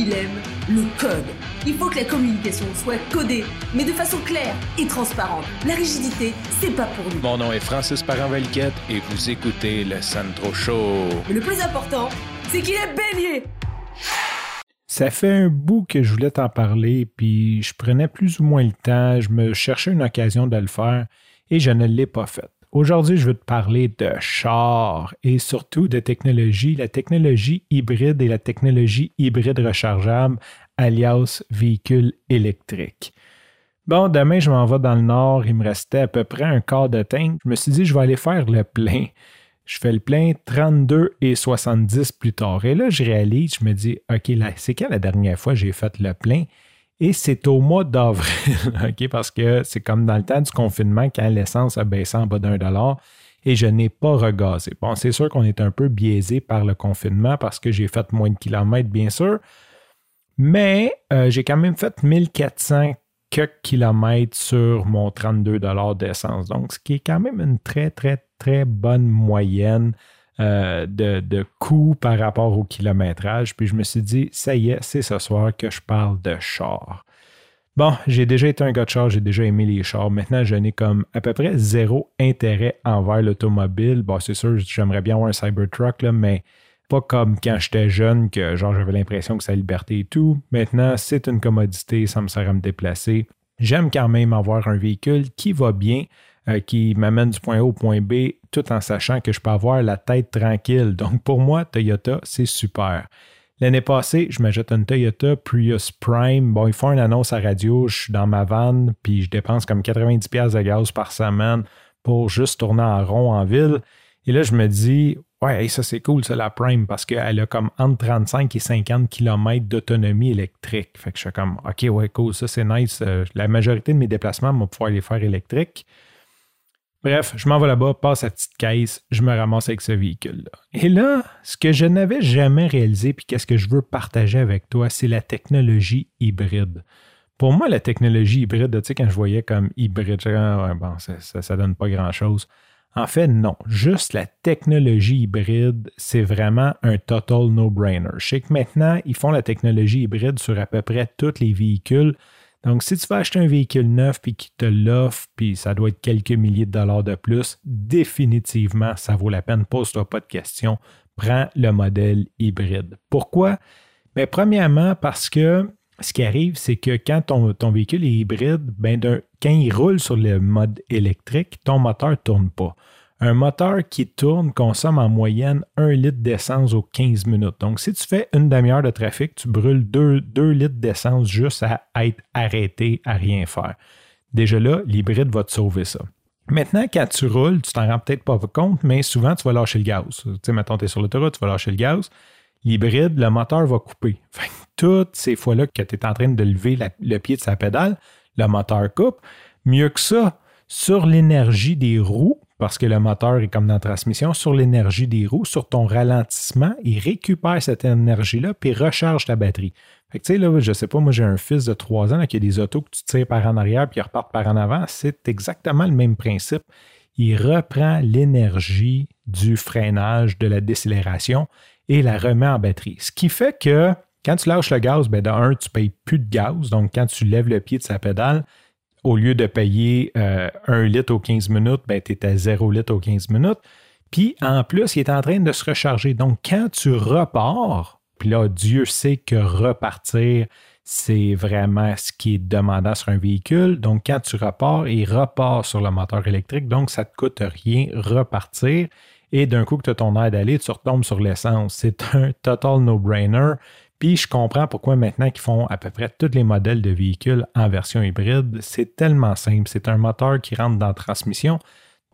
il aime le code. Il faut que la communication soit codée, mais de façon claire et transparente. La rigidité, c'est pas pour nous. Mon nom est Francis Parent-Valquette et vous écoutez le Sandro Show. Mais le plus important, c'est qu'il est bélier. Ça fait un bout que je voulais t'en parler, puis je prenais plus ou moins le temps, je me cherchais une occasion de le faire et je ne l'ai pas fait. Aujourd'hui, je veux te parler de char et surtout de technologie, la technologie hybride et la technologie hybride rechargeable, alias véhicule électrique. Bon, demain, je m'en vais dans le nord, il me restait à peu près un quart de tank. Je me suis dit, je vais aller faire le plein. Je fais le plein 32 et 70 plus tard. Et là, je réalise, je me dis, OK, là, c'est quand la dernière fois j'ai fait le plein? Et c'est au mois d'avril, OK, parce que c'est comme dans le temps du confinement quand l'essence a baissé en bas d'un dollar et je n'ai pas regazé. Bon, c'est sûr qu'on est un peu biaisé par le confinement parce que j'ai fait moins de kilomètres, bien sûr, mais euh, j'ai quand même fait 1400 quelques kilomètres sur mon 32 d'essence. Donc, ce qui est quand même une très, très, très bonne moyenne euh, de, de coût par rapport au kilométrage. Puis je me suis dit, ça y est, c'est ce soir que je parle de char. Bon, j'ai déjà été un gars de char, j'ai déjà aimé les chars. Maintenant, je n'ai comme à peu près zéro intérêt envers l'automobile. Bon, c'est sûr, j'aimerais bien avoir un Cybertruck, là, mais pas comme quand j'étais jeune, que genre j'avais l'impression que c'est la liberté et tout. Maintenant, c'est une commodité, ça me sert à me déplacer. J'aime quand même avoir un véhicule qui va bien, euh, qui m'amène du point A au point B, tout en sachant que je peux avoir la tête tranquille. Donc pour moi, Toyota, c'est super. L'année passée, je m'achète une Toyota Prius Prime. Bon, ils font une annonce à radio, je suis dans ma van, puis je dépense comme 90$ de gaz par semaine pour juste tourner en rond en ville. Et là, je me dis, ouais, ça c'est cool, ça, la Prime, parce qu'elle a comme entre 35 et 50 km d'autonomie électrique. Fait que je suis comme, OK, ouais, cool, ça c'est nice. Euh, la majorité de mes déplacements vont pouvoir les faire électriques. Bref, je m'en vais là-bas, passe la petite caisse, je me ramasse avec ce véhicule-là. Et là, ce que je n'avais jamais réalisé, puis qu'est-ce que je veux partager avec toi, c'est la technologie hybride. Pour moi, la technologie hybride, tu sais, quand je voyais comme hybride, ouais, bon, ça, ça, donne pas grand-chose. En fait, non. Juste la technologie hybride, c'est vraiment un total no-brainer. Je sais que maintenant, ils font la technologie hybride sur à peu près tous les véhicules. Donc, si tu vas acheter un véhicule neuf puis qu'ils te l'offre, puis ça doit être quelques milliers de dollars de plus, définitivement, ça vaut la peine. Pose-toi pas de questions. Prends le modèle hybride. Pourquoi? Bien, premièrement, parce que ce qui arrive, c'est que quand ton, véhicule est hybride, ben quand il roule sur le mode électrique, ton moteur ne tourne pas. Un moteur qui tourne consomme en moyenne 1 litre d'essence aux 15 minutes. Donc, si tu fais une demi-heure de trafic, tu brûles 2, litres d'essence juste à être arrêté, à rien faire. Déjà là, l'hybride va te sauver ça. Maintenant, quand tu roules, tu t'en rends peut-être pas compte, mais souvent, tu vas lâcher le gaz. Tu sais, mettons, tu es sur l'autoroute, tu vas lâcher le gaz. L'hybride, le moteur va couper. toutes ces fois-là que tu es en train de lever le pied de sa pédale, le moteur coupe. Mieux que ça, sur l'énergie des roues, parce que le moteur est comme dans la transmission, sur l'énergie des roues, sur ton ralentissement, il récupère cette énergie-là puis recharge ta batterie. Tu sais, là, je sais pas, moi j'ai un fils de 3 ans qui a des autos que tu tires par en arrière puis ils repartent par en avant. C'est exactement le même principe. Il reprend l'énergie du freinage, de la décélération et la remet en batterie. Ce qui fait que quand tu lâches le gaz, ben de un, tu ne payes plus de gaz. Donc, quand tu lèves le pied de sa pédale, au lieu de payer 1 euh, litre aux 15 minutes, ben, tu es à 0 litre aux 15 minutes. Puis en plus, il est en train de se recharger. Donc, quand tu repars, puis là, Dieu sait que repartir, c'est vraiment ce qui est demandant sur un véhicule. Donc, quand tu repars, il repart sur le moteur électrique. Donc, ça ne te coûte rien repartir. Et d'un coup que tu as ton air d'aller, tu retombes sur l'essence. C'est un total no-brainer. Puis je comprends pourquoi maintenant qu'ils font à peu près tous les modèles de véhicules en version hybride. C'est tellement simple. C'est un moteur qui rentre dans la transmission.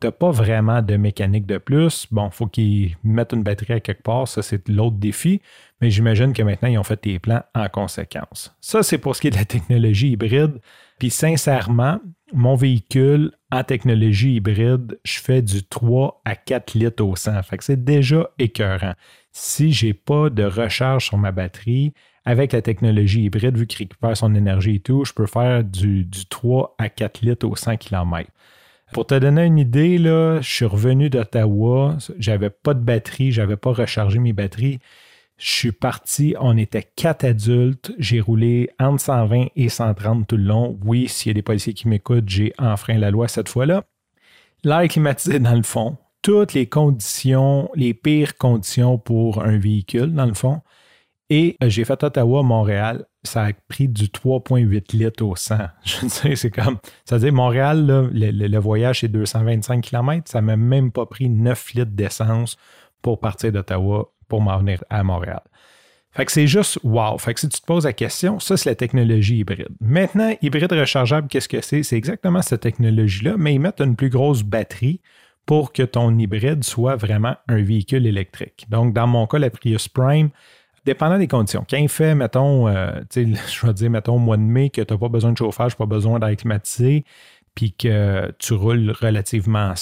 Tu n'as pas vraiment de mécanique de plus. Bon, il faut qu'ils mettent une batterie à quelque part. Ça, c'est l'autre défi. Mais j'imagine que maintenant, ils ont fait des plans en conséquence. Ça, c'est pour ce qui est de la technologie hybride. Puis sincèrement, mon véhicule en technologie hybride, je fais du 3 à 4 litres au 100. Fait c'est déjà écœurant si je n'ai pas de recharge sur ma batterie, avec la technologie hybride, vu qu'il récupère son énergie et tout, je peux faire du, 3 à 4 litres au 100 km. Pour te donner une idée, là, je suis revenu d'Ottawa, j'avais pas de batterie, j'avais pas rechargé mes batteries. Je suis parti, on était quatre adultes. J'ai roulé entre 120 et 130 tout le long. Oui, s'il y a des policiers qui m'écoutent, j'ai enfreint la loi cette fois-là. L'air climatisé dans le fond. Toutes les conditions, les pires conditions pour un véhicule dans le fond. Et euh, j'ai fait Ottawa-Montréal. Ça a pris du 3,8 litres au 100. Je sais, c'est comme. Ça veut dire, Montréal, le, voyage, c'est 225 km. Ça m'a même pas pris 9 litres d'essence pour partir d'Ottawa pour m'en venir à Montréal. Fait que c'est juste wow. Fait que si tu te poses la question, ça, c'est la technologie hybride. Maintenant, hybride rechargeable, qu'est-ce que c'est? C'est exactement cette technologie-là, mais ils mettent une plus grosse batterie pour que ton hybride soit vraiment un véhicule électrique. Donc, dans mon cas, la Prius Prime, dépendant des conditions. Quand il fait, mettons, euh, je vais dire, mettons, mois de mai, que tu n'as pas besoin de chauffage, pas besoin d'air climatisé, puis que tu roules relativement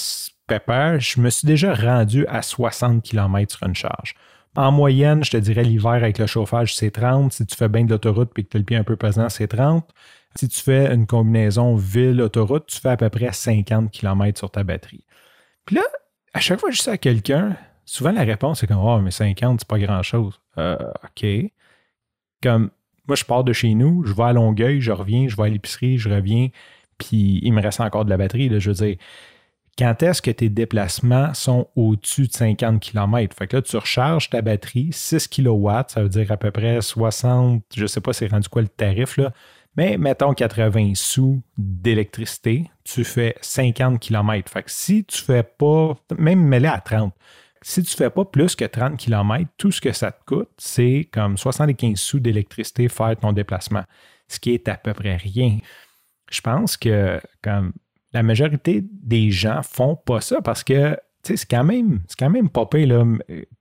pépère, je me suis déjà rendu à 60 km sur une charge. En moyenne, je te dirais l'hiver avec le chauffage, c'est 30. Si tu fais bien de l'autoroute et que tu as le pied un peu pesant, c'est 30. Si tu fais une combinaison ville-autoroute, tu fais à peu près 50 km sur ta batterie. Puis là, à chaque fois que je dis à quelqu'un, souvent la réponse est comme Oh, mais 50, c'est pas grand-chose. Euh, OK. Comme moi, je pars de chez nous, je vais à Longueuil, je reviens, je vais à l'épicerie, je reviens, puis il me reste encore de la batterie. Là, je veux dire, quand est-ce que tes déplacements sont au-dessus de 50 km? Fait que là, tu recharges ta batterie, 6 kW, ça veut dire à peu près 60, je ne sais pas c'est rendu quoi le tarif, là, mais mettons 80 sous d'électricité, tu fais 50 km. Fait que si tu fais pas, même mêlé à 30, si tu fais pas plus que 30 km, tout ce que ça te coûte, c'est comme 75 sous d'électricité faire ton déplacement, ce qui est à peu près rien. Je pense que comme la majorité des gens font pas ça parce que c'est quand même, c'est quand même pas là,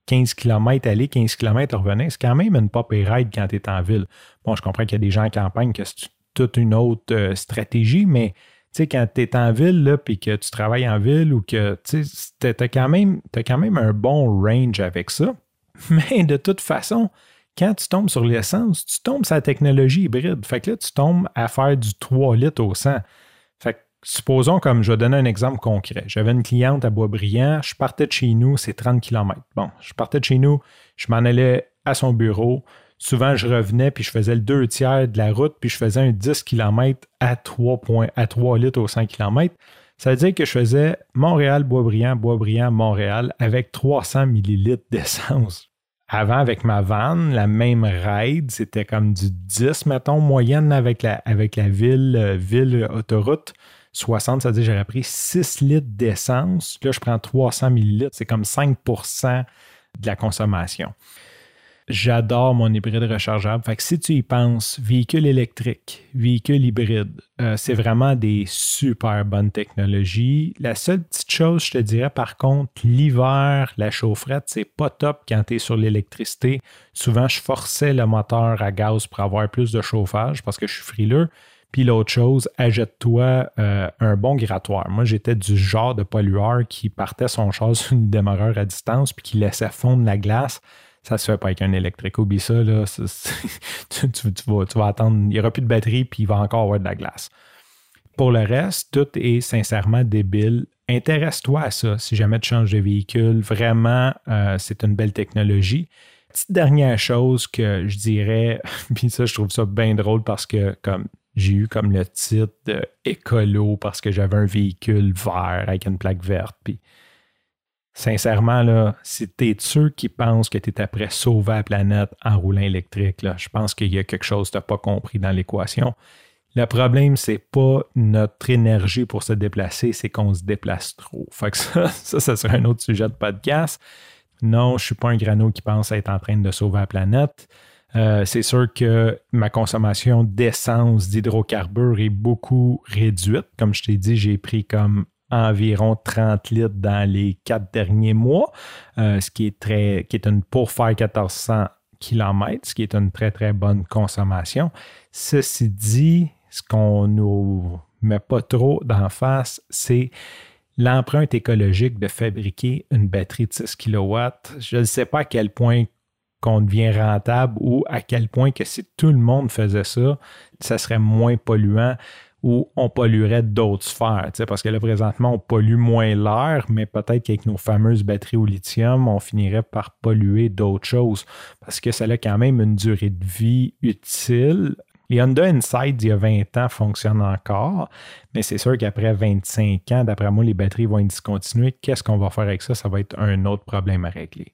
15 km aller, 15 km revenir, c'est quand même une pas ride quand tu es en ville. Bon, je comprends qu'il y a des gens en campagne que c'est toute une autre euh, stratégie, mais quand tu es en ville et que tu travailles en ville ou que tu as quand, même, as quand même un bon range avec ça. Mais de toute façon, quand tu tombes sur l'essence, tu tombes sur la technologie hybride. Fait que là, tu tombes à faire du 3 litres au 100 supposons comme je vais donner un exemple concret. J'avais une cliente à Boisbriand, je partais de chez nous, c'est 30 km. Bon, je partais de chez nous, je m'en allais à son bureau. Souvent, je revenais puis je faisais le deux tiers de la route, puis je faisais un 10 km à 3, points, à 3 litres au 100 km. Ça veut dire que je faisais Montréal-Boisbriand, Boisbriand-Montréal avec 300 millilitres d'essence. Avant, avec ma van, la même ride, c'était comme du 10, mettons, moyenne avec la, ville, euh, ville autoroute. 60, ça veut dire j'aurais pris 6 litres d'essence. Là, je prends 300 millilitres. C'est comme 5% de la consommation. J'adore mon hybride rechargeable. Fait que si tu y penses, véhicule électrique, véhicule hybride, euh, c'est vraiment des super bonnes technologies. La seule petite chose, je te dirais par contre, l'hiver, la chaufferette, c'est pas top quand tu es sur l'électricité. Souvent, je forçais le moteur à gaz pour avoir plus de chauffage parce que je suis frileux. Puis l'autre chose, achète-toi euh, un bon grattoir. Moi, j'étais du genre de pollueur qui partait son char sur une démarreur à distance puis qui laissait fondre la glace. Ça se fait pas avec un électrique. Oublie ça, là. tu, vas, attendre. Il n'y aura plus de batterie puis il va encore avoir de la glace. Pour le reste, tout est sincèrement débile. Intéresse-toi à ça si jamais tu changes de véhicule. Vraiment, euh, c'est une belle technologie. Petite dernière chose que je dirais, puis ça, je trouve ça bien drôle parce que comme j'ai eu comme le titre de écolo parce que j'avais un véhicule vert avec une plaque verte. Puis, sincèrement, là, si tu es ceux qui pensent que tu es après sauver la planète en roulant électrique, là, je pense qu'il y a quelque chose que tu n'as pas compris dans l'équation. Le problème, c'est pas notre énergie pour se déplacer, c'est qu'on se déplace trop. Fait que ça, ça, ça serait un autre sujet de podcast. Non, je ne suis pas un grano qui pense être en train de sauver la planète. Euh, c'est sûr que ma consommation d'essence, d'hydrocarbures est beaucoup réduite. Comme je t'ai dit, j'ai pris comme environ 30 litres dans les quatre derniers mois, euh, ce qui est très, qui est une pour faire 1400 km, ce qui est une très très bonne consommation. Ceci dit, ce qu'on nous met pas trop d'en face, c'est l'empreinte écologique de fabriquer une batterie de 6 kW. Je ne sais pas à quel point qu'on devient rentable ou à quel point que si tout le monde faisait ça, ça serait moins polluant. où on polluerait d'autres sphères. Parce que là, présentement, on pollue moins l'air, mais peut-être qu'avec nos fameuses batteries au lithium, on finirait par polluer d'autres choses parce que ça a quand même une durée de vie utile. Les Honda Insight, il y a 20 ans, fonctionnent encore, mais c'est sûr qu'après 25 ans, d'après moi, les batteries vont être discontinuées. Qu'est-ce qu'on va faire avec ça? Ça va être un autre problème à régler.